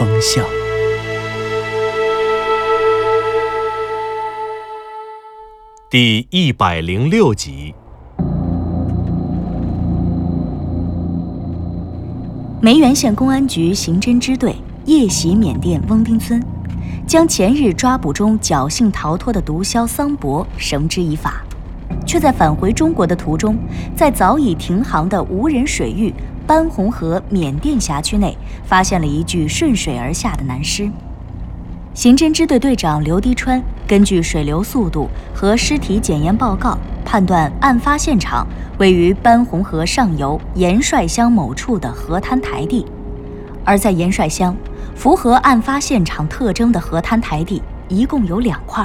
南风向》第一百零六集。梅园县公安局刑侦支队夜袭缅甸翁丁村，将前日抓捕中侥幸逃脱的毒枭桑博绳之以法，却在返回中国的途中，在早已停航的无人水域班洪河缅甸辖区内，发现了一具顺水而下的男尸。刑侦支队队长刘迪川根据水流速度和尸体检验报告，判断案发现场位于班洪河上游盐帅乡某处的河滩台地。而在盐帅乡，符合案发现场特征的河滩台地一共有两块，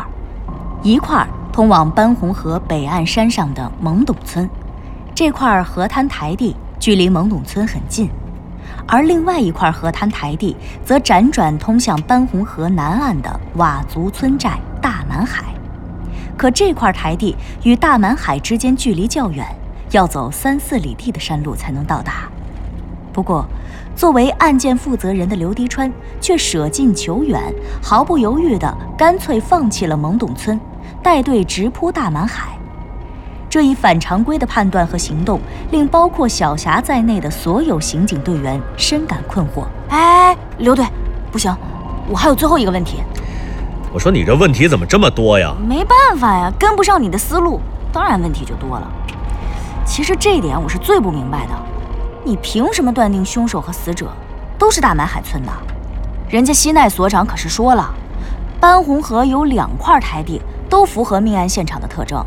一块通往班洪河北岸山上的懵懂村，这块河滩台地距离懵懂村很近。而另外一块河滩台地则辗转通向班洪河南岸的佤族村寨大满海，可这块台地与大满海之间距离较远，要走三四里地的山路才能到达。不过，作为案件负责人的刘迪川却舍近求远，毫不犹豫地干脆放弃了懵懂村，带队直扑大满海。这一反常规的判断和行动，令包括小霞在内的所有刑警队员深感困惑。哎，刘队，不行，我还有最后一个问题。我说你这问题怎么这么多呀？没办法呀，跟不上你的思路，当然问题就多了。其实这点我是最不明白的，你凭什么断定凶手和死者都是大满海村的？人家西奈所长可是说了，班红河有两块台地都符合命案现场的特征。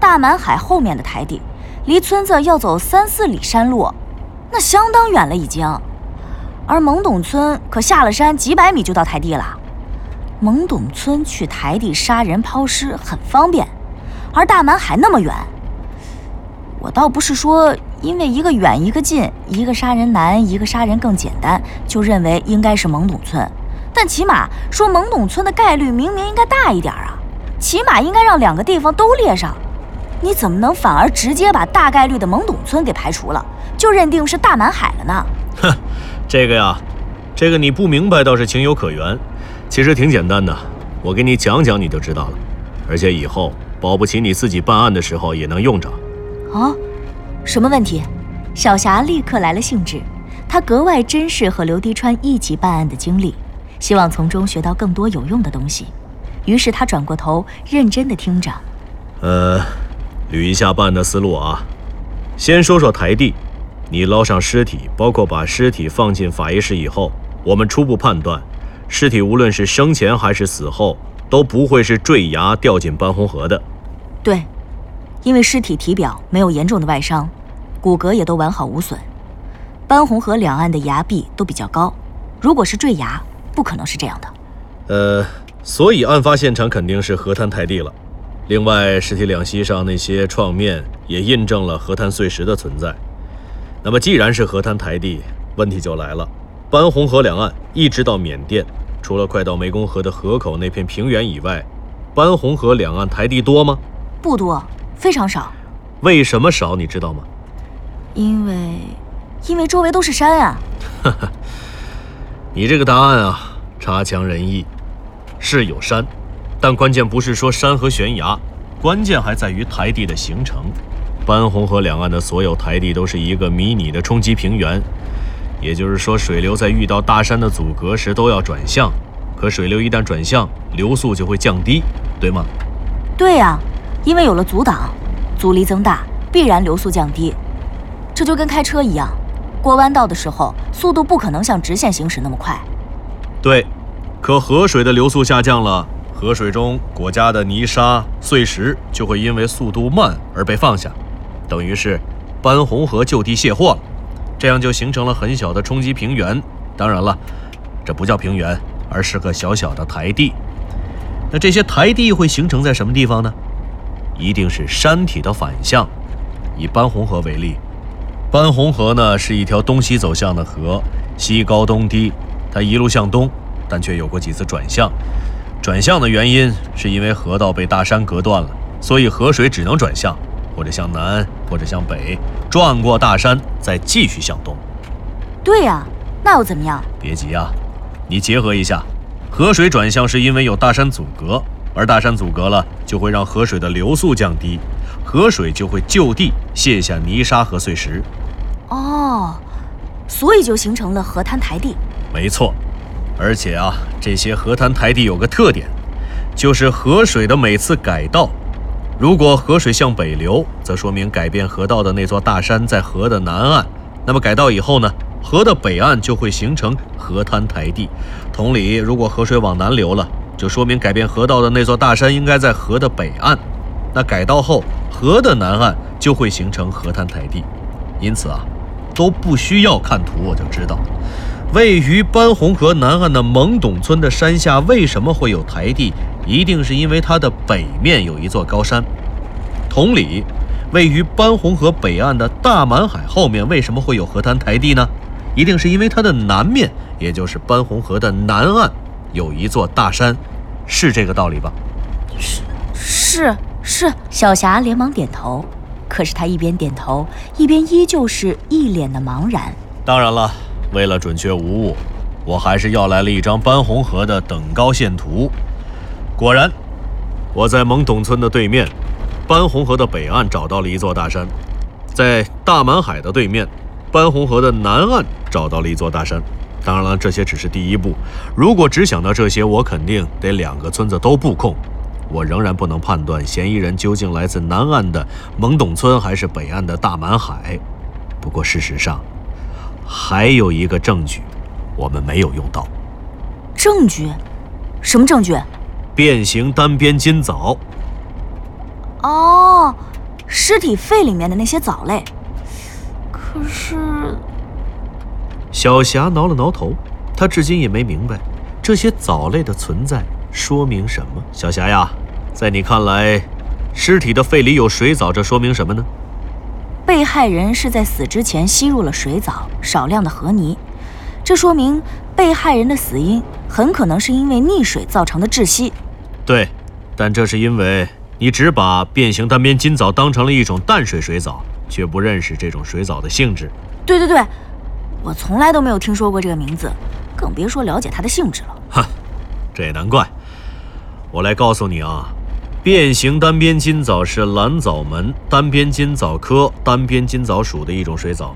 大满海后面的台地，离村子要走三四里山路，那相当远了已经。而懵懂村可下了山几百米就到台地了。懵懂村去台地杀人抛尸很方便，而大满海那么远，我倒不是说因为一个远一个近，一个杀人难，一个杀人更简单，就认为应该是懵懂村。但起码说懵懂村的概率明明应该大一点啊，起码应该让两个地方都列上。你怎么能反而直接把大概率的懵懂村给排除了，就认定是大满海了呢？哼，这个呀，这个你不明白倒是情有可原，其实挺简单的，我给你讲讲你就知道了。而且以后保不齐你自己办案的时候也能用着。哦，什么问题？小霞立刻来了兴致，她格外珍视和刘迪川一起办案的经历，希望从中学到更多有用的东西。于是她转过头，认真地听着。呃，捋一下办案的思路啊，先说说台地。你捞上尸体，包括把尸体放进法医室以后，我们初步判断，尸体无论是生前还是死后，都不会是坠崖掉进班红河的。对，因为尸体体表没有严重的外伤，骨骼也都完好无损。班红河两岸的崖壁都比较高，如果是坠崖，不可能是这样的。呃，所以案发现场肯定是河滩台地了。另外，尸体两膝上那些创面也印证了河滩碎石的存在。那么，既然是河滩台地，问题就来了：班洪河两岸一直到缅甸，除了快到湄公河的河口那片平原以外，班洪河两岸台地多吗？不多，非常少。为什么少？你知道吗？因为，因为周围都是山啊。哈哈，你这个答案啊，差强人意。是有山，但关键不是说山和悬崖，关键还在于台地的形成。班洪河两岸的所有台地都是一个迷你的冲积平原，也就是说，水流在遇到大山的阻隔时都要转向。可水流一旦转向，流速就会降低，对吗？对呀、因为有了阻挡，阻力增大，必然流速降低。这就跟开车一样，过弯道的时候，速度不可能像直线行驶那么快。对。可河水的流速下降了，河水中裹夹的泥沙碎石就会因为速度慢而被放下，等于是班洪河就地卸货了。这样就形成了很小的冲积平原。当然了，这不叫平原，而是个小小的台地。那这些台地会形成在什么地方呢？一定是山体的反向。以班洪河为例，班洪河呢是一条东西走向的河，西高东低，它一路向东，但却有过几次转向。转向的原因是因为河道被大山隔断了，所以河水只能转向，或者向南，或者向北，转过大山，再继续向东。对呀，那又怎么样？别急啊，你结合一下，河水转向是因为有大山阻隔，而大山阻隔了，就会让河水的流速降低。河水就会就地卸下泥沙和碎石，哦，所以就形成了河滩台地。没错，而且啊，这些河滩台地有个特点，就是河水的每次改道，如果河水向北流，则说明改变河道的那座大山在河的南岸。那么改道以后呢，河的北岸就会形成河滩台地。同理，如果河水往南流了，就说明改变河道的那座大山应该在河的北岸。那改道后，河的南岸就会形成河滩台地，因此啊，都不需要看图我就知道，位于班洪河南岸的蒙董村的山下为什么会有台地，一定是因为它的北面有一座高山。同理，位于班洪河北岸的大满海后面为什么会有河滩台地呢？一定是因为它的南面，也就是班洪河的南岸有一座大山，是这个道理吧？是是。是小霞连忙点头，可是她一边点头，一边依旧是一脸的茫然。当然了，为了准确无误，我还是要来了一张班洪河的等高线图。果然，我在蒙董村的对面，班洪河的北岸找到了一座大山；在大满海的对面，班洪河的南岸找到了一座大山。当然了，这些只是第一步。如果只想到这些，我肯定得两个村子都布控。我仍然不能判断嫌疑人究竟来自南岸的蒙董村还是北岸的大满海。不过事实上，还有一个证据，我们没有用到。证据？什么证据？变形单边金藻。哦，尸体肺里面的那些藻类。可是，小霞挠了挠头，她至今也没明白这些藻类的存在。说明什么？小霞呀，在你看来，尸体的肺里有水藻，这说明什么呢？被害人是在死之前吸入了水藻、少量的河泥，这说明被害人的死因很可能是因为溺水造成的窒息。对，但这是因为你只把变形单边金藻当成了一种淡水水藻，却不认识这种水藻的性质。对对对，我从来都没有听说过这个名字，更别说了解它的性质了。哼，这也难怪。我来告诉你啊，变形单边金藻是蓝藻门单边金藻科单边金藻属的一种水藻，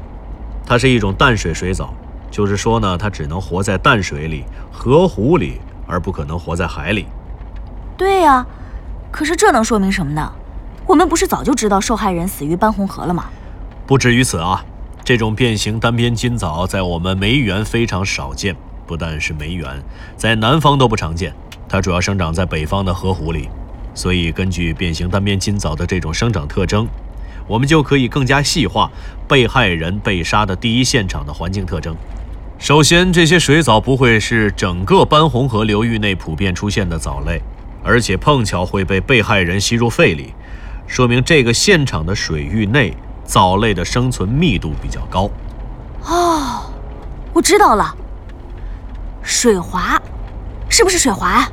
它是一种淡水水藻，就是说呢，它只能活在淡水里、河湖里，而不可能活在海里。对呀，可是这能说明什么呢？我们不是早就知道受害人死于斑红河了吗？不止于此啊，这种变形单边金藻在我们梅园非常少见，不但是梅园，在南方都不常见。它主要生长在北方的河湖里，所以根据变形单边金藻的这种生长特征，我们就可以更加细化被害人被杀的第一现场的环境特征。首先，这些水藻不会是整个斑洪河流域内普遍出现的藻类，而且碰巧会被被害人吸入肺里，说明这个现场的水域内藻类的生存密度比较高。哦，我知道了，水华。是不是水华？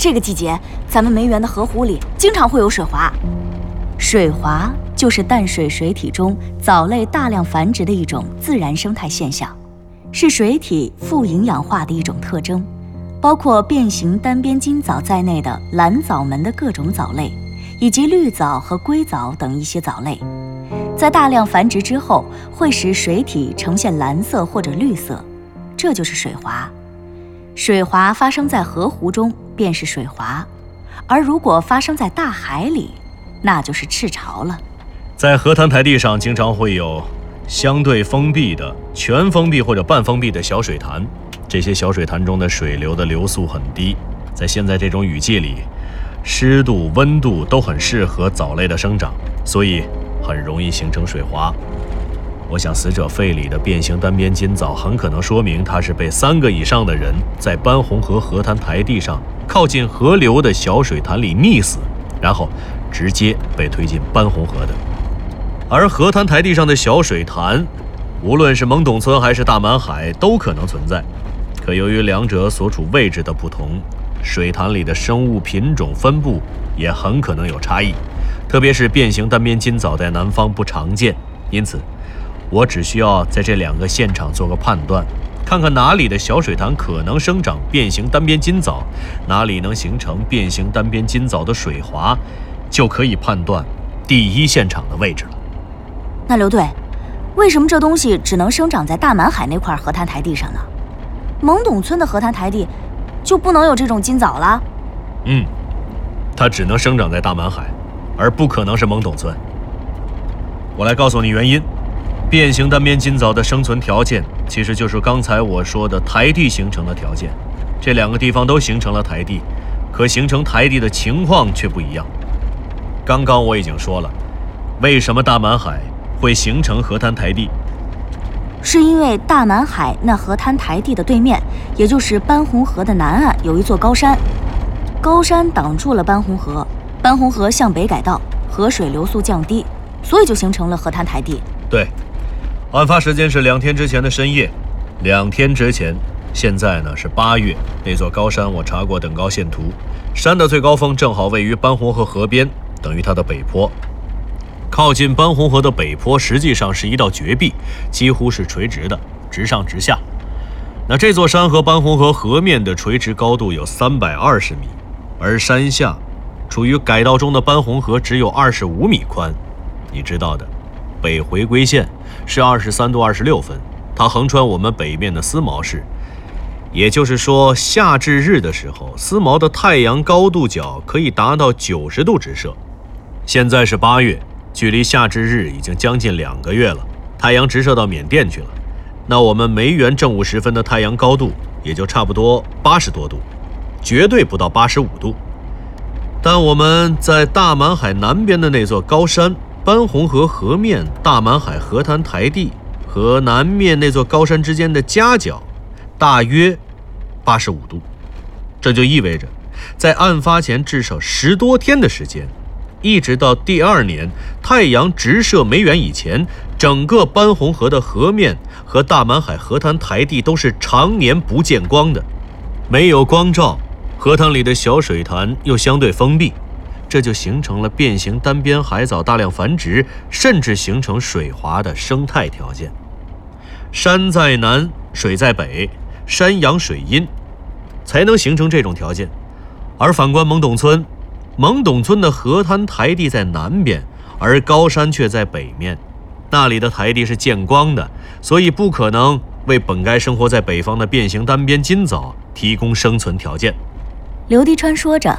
这个季节，咱们梅园的河湖里经常会有水华。水华就是淡水水体中藻类大量繁殖的一种自然生态现象，是水体富营养化的一种特征。包括变形单边金藻在内的蓝藻门的各种藻类，以及绿藻和硅藻等一些藻类，在大量繁殖之后，会使水体呈现蓝色或者绿色，这就是水华。水华发生在河湖中，便是水华；而如果发生在大海里，那就是赤潮了。在河滩台地上，经常会有相对封闭的、全封闭或者半封闭的小水潭。这些小水潭中的水流的流速很低，在现在这种雨季里，湿度、温度都很适合藻类的生长，所以很容易形成水华。我想，死者肺里的变形单边金藻很可能说明他是被三个以上的人在斑洪河河滩台地上靠近河流的小水潭里溺死，然后直接被推进班洪河的。而河滩台地上的小水潭，无论是懵懂村还是大满海都可能存在，可由于两者所处位置的不同，水潭里的生物品种分布也很可能有差异，特别是变形单边金藻在南方不常见，因此。我只需要在这两个现场做个判断，看看哪里的小水潭可能生长变形单边金藻，哪里能形成变形单边金藻的水华，就可以判断第一现场的位置了。那刘队，为什么这东西只能生长在大满海那块河滩台地上呢？懵懂村的河滩台地就不能有这种金藻了？嗯，它只能生长在大满海，而不可能是懵懂村。我来告诉你原因。变形单边金藻的生存条件，其实就是刚才我说的台地形成的条件。这两个地方都形成了台地，可形成台地的情况却不一样。刚刚我已经说了，为什么大满海会形成河滩台地？是因为大满海那河滩台地的对面，也就是班洪河的南岸，有一座高山，高山挡住了班洪河，班洪河向北改道，河水流速降低，所以就形成了河滩台地。对。案发时间是两天之前的深夜，两天之前，现在呢是八月。那座高山我查过等高线图，山的最高峰正好位于班洪河河边，等于它的北坡。靠近班洪河的北坡实际上是一道绝壁，几乎是垂直的，直上直下。那这座山和班洪河河面的垂直高度有三百二十米，而山下处于改道中的班洪河只有二十五米宽，你知道的。北回归线是二十三度二十六分，它横穿我们北面的思茅市，也就是说，夏至日的时候，思茅的太阳高度角可以达到九十度直射。现在是八月，距离夏至日已经将近两个月了，太阳直射到缅甸去了，那我们梅园正午时分的太阳高度也就差不多八十多度，绝对不到八十五度。但我们在大满海南边的那座高山。班洪河河面、大满海河滩台地和南面那座高山之间的夹角，大约八十五度。这就意味着，在案发前至少十多天的时间，一直到第二年太阳直射梅园以前，整个班洪河的河面和大满海河滩台地都是常年不见光的，没有光照，河滩里的小水潭又相对封闭。这就形成了变形单边海藻大量繁殖，甚至形成水华的生态条件。山在南，水在北，山阳水阴，才能形成这种条件。而反观懵懂村，懵懂村的河滩台地在南边，而高山却在北面，那里的台地是见光的，所以不可能为本该生活在北方的变形单边金藻提供生存条件。刘迪川说着。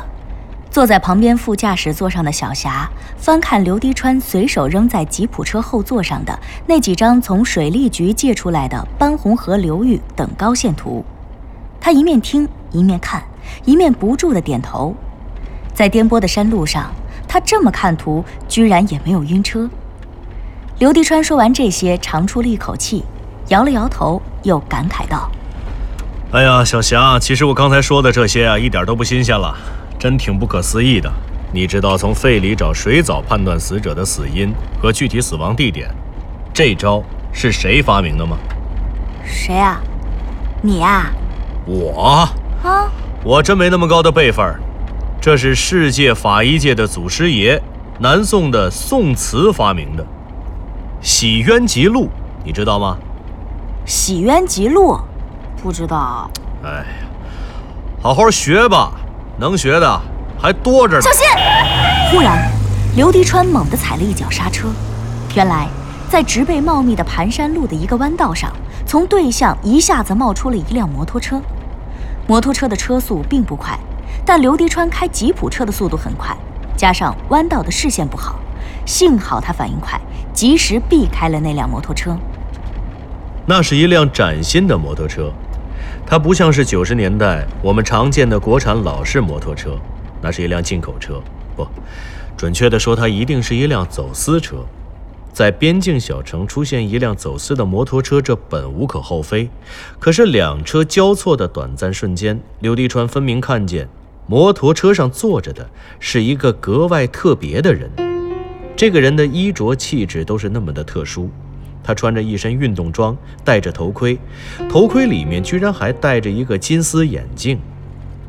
坐在旁边副驾驶座上的小霞翻看刘迪川随手扔在吉普车后座上的那几张从水利局借出来的班洪河流域等高线图，他一面听一面看，一面不住地点头。在颠簸的山路上，他这么看图，居然也没有晕车。刘迪川说完这些，长出了一口气，摇了摇头，又感慨道：“哎呀，小霞，其实我刚才说的这些啊，一点都不新鲜了。”真挺不可思议的，你知道从肺里找水藻判断死者的死因和具体死亡地点，这招是谁发明的吗？谁啊？你呀？我啊？我真没那么高的辈分，这是世界法医界的祖师爷，南宋的宋慈发明的《洗冤集录》，你知道吗？《洗冤集录》，不知道。哎呀，好好学吧。能学的还多着呢。小心！忽然，刘迪川猛地踩了一脚刹车。原来，在植被茂密的盘山路的一个弯道上，从对向一下子冒出了一辆摩托车。摩托车的车速并不快，但刘迪川开吉普车的速度很快，加上弯道的视线不好，幸好他反应快，及时避开了那辆摩托车。那是一辆崭新的摩托车。它不像是九十年代我们常见的国产老式摩托车，那是一辆进口车。不，准确的说，它一定是一辆走私车。在边境小城出现一辆走私的摩托车，这本无可厚非。可是两车交错的短暂瞬间，刘迪川分明看见，摩托车上坐着的是一个格外特别的人。这个人的衣着气质都是那么的特殊，他穿着一身运动装，戴着头盔，头盔里面居然还戴着一个金丝眼镜。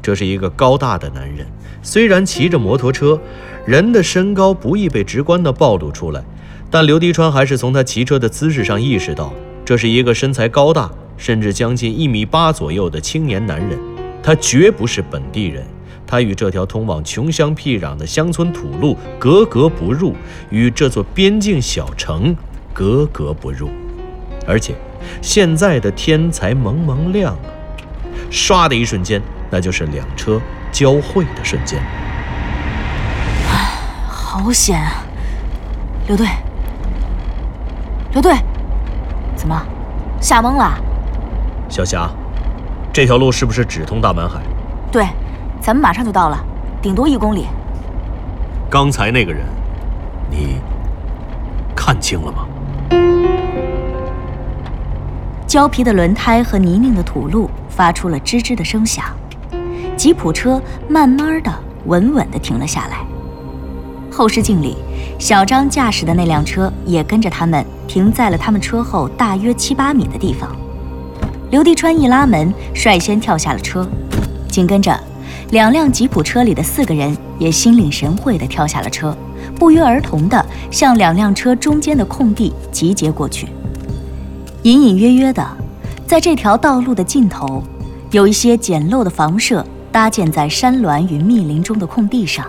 这是一个高大的男人，虽然骑着摩托车，人的身高不易被直观的暴露出来。但刘迪川还是从他骑车的姿势上意识到，这是一个身材高大，甚至将近一米八左右的青年男人。他绝不是本地人，他与这条通往穷乡僻壤的乡村土路格格不入，与这座边境小城格格不入。而且，现在的天才蒙蒙亮啊！唰的一瞬间，那就是两车交汇的瞬间。唉，好险啊！刘队。刘队，怎么吓懵了？小霞，这条路是不是只通大满海？对，咱们马上就到了，顶多一公里。刚才那个人，你看清了吗？胶皮的轮胎和泥泞的土路发出了吱吱的声响，吉普车慢慢的、稳稳的停了下来。后视镜里，小张驾驶的那辆车也跟着他们停在了他们车后大约七八米的地方。刘迪川一拉门，率先跳下了车，紧跟着，两辆吉普车里的四个人也心领神会地跳下了车，不约而同地向两辆车中间的空地集结过去。隐隐约约的，在这条道路的尽头，有一些简陋的房舍搭建在山峦与密林中的空地上，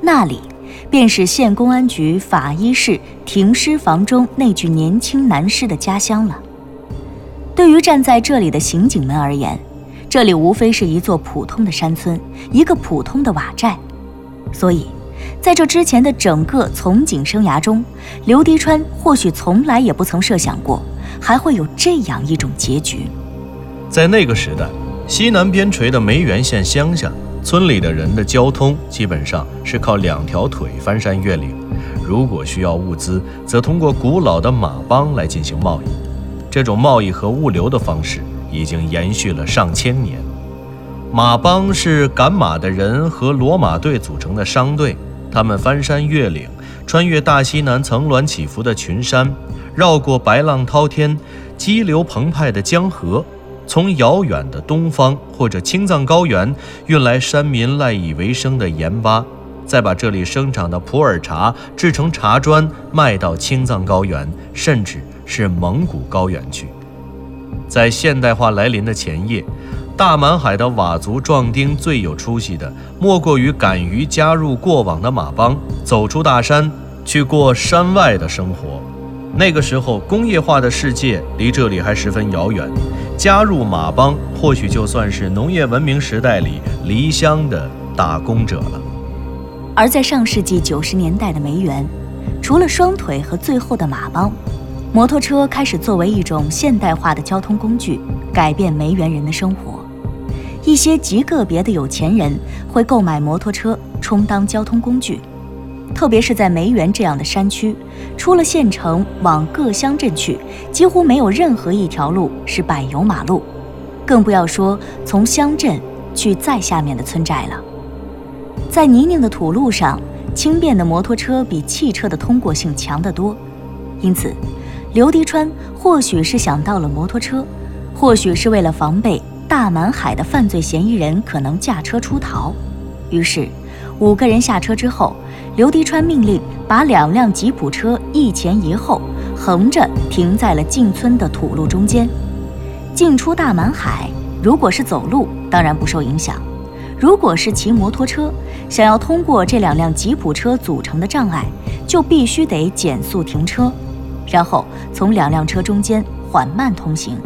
那里。便是县公安局法医室停尸房中那具年轻男尸的家乡了。对于站在这里的刑警们而言，这里无非是一座普通的山村，一个普通的瓦寨。所以，在这之前的整个从警生涯中，刘迪川或许从来也不曾设想过，还会有这样一种结局。在那个时代，西南边陲的梅园县乡下。村里的人的交通基本上是靠两条腿翻山越岭，如果需要物资，则通过古老的马帮来进行贸易。这种贸易和物流的方式已经延续了上千年。马帮是赶马的人和骡马队组成的商队，他们翻山越岭，穿越大西南层峦起伏的群山，绕过白浪滔天、激流澎湃的江河。从遥远的东方或者青藏高原运来山民赖以为生的盐巴，再把这里生产的普洱茶制成茶砖，卖到青藏高原，甚至是蒙古高原去。在现代化来临的前夜，大满海的佤族壮丁最有出息的，莫过于敢于加入过往的马帮，走出大山，去过山外的生活。那个时候，工业化的世界离这里还十分遥远。加入马帮，或许就算是农业文明时代里离乡的打工者了。而在上世纪九十年代的梅园，除了双腿和最后的马帮，摩托车开始作为一种现代化的交通工具，改变梅园人的生活。一些极个别的有钱人会购买摩托车充当交通工具。特别是在梅园这样的山区，出了县城往各乡镇去，几乎没有任何一条路是柏油马路，更不要说从乡镇去再下面的村寨了。在泥泞的土路上，轻便的摩托车比汽车的通过性强得多，因此，刘迪川或许是想到了摩托车，或许是为了防备大满海的犯罪嫌疑人可能驾车出逃，于是，五个人下车之后。刘迪川命令把两辆吉普车一前一后横着停在了进村的土路中间。进出大满海，如果是走路，当然不受影响；如果是骑摩托车，想要通过这两辆吉普车组成的障碍，就必须得减速停车，然后从两辆车中间缓慢通行。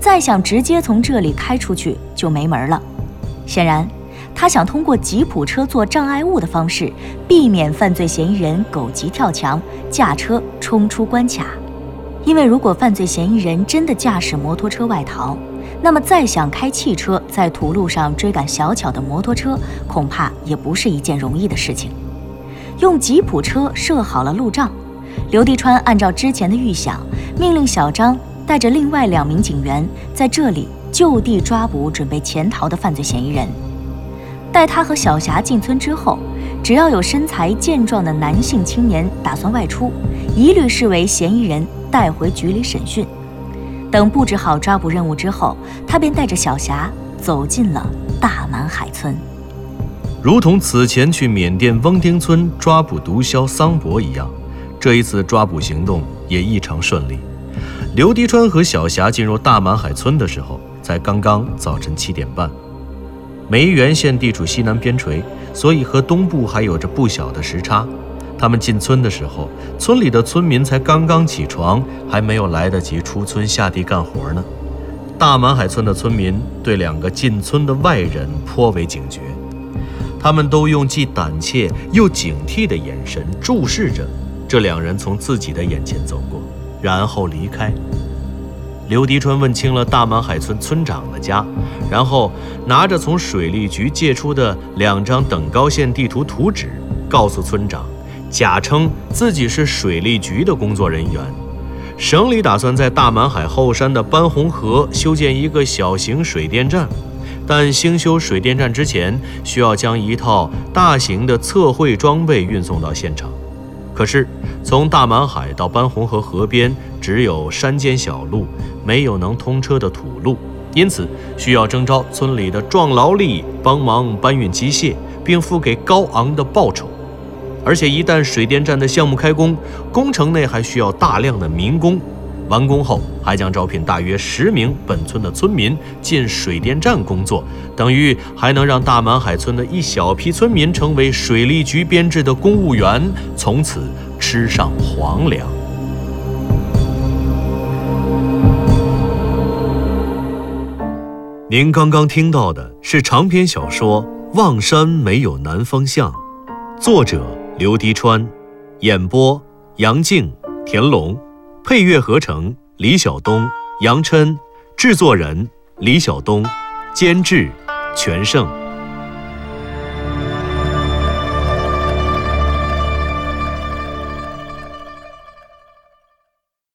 再想直接从这里开出去就没门了。显然。他想通过吉普车做障碍物的方式，避免犯罪嫌疑人狗急跳墙，驾车冲出关卡。因为如果犯罪嫌疑人真的驾驶摩托车外逃，那么再想开汽车在土路上追赶小巧的摩托车，恐怕也不是一件容易的事情。用吉普车设好了路障，刘迪川按照之前的预想，命令小张带着另外两名警员在这里就地抓捕准备潜逃的犯罪嫌疑人。待他和小霞进村之后，只要有身材健壮的男性青年打算外出，一律视为嫌疑人带回局里审讯。等布置好抓捕任务之后，他便带着小霞走进了大满海村。如同此前去缅甸翁丁村抓捕毒枭桑博一样，这一次抓捕行动也异常顺利。刘迪川和小霞进入大满海村的时候，才刚刚早晨七点半。梅园县地处西南边陲，所以和东部还有着不小的时差。他们进村的时候，村里的村民才刚刚起床，还没有来得及出村下地干活呢。大满海村的村民对两个进村的外人颇为警觉。他们都用既胆怯又警惕的眼神注视着这两人从自己的眼前走过，然后离开。刘迪川问清了大满海村村长的家，然后拿着从水利局借出的两张等高线地图图纸，告诉村长，假称自己是水利局的工作人员。省里打算在大满海后山的班洪河修建一个小型水电站。但兴修水电站之前，需要将一套大型的测绘装备运送到现场。可是，从大满海到班红河河边只有山间小路，没有能通车的土路，因此需要征召村里的壮劳力帮忙搬运机械，并付给高昂的报酬。而且，一旦水电站的项目开工，工程内还需要大量的民工。完工后，还将招聘大约十名本村的村民进水电站工作，等于还能让大满海村的一小批村民成为水利局编制的公务员，从此吃上皇粮。您刚刚听到的是长篇小说《望山没有南方向》，作者刘迪川，演播杨静、田龙。配乐合成：李晓东、杨琛，制作人：李晓东，监制：全胜。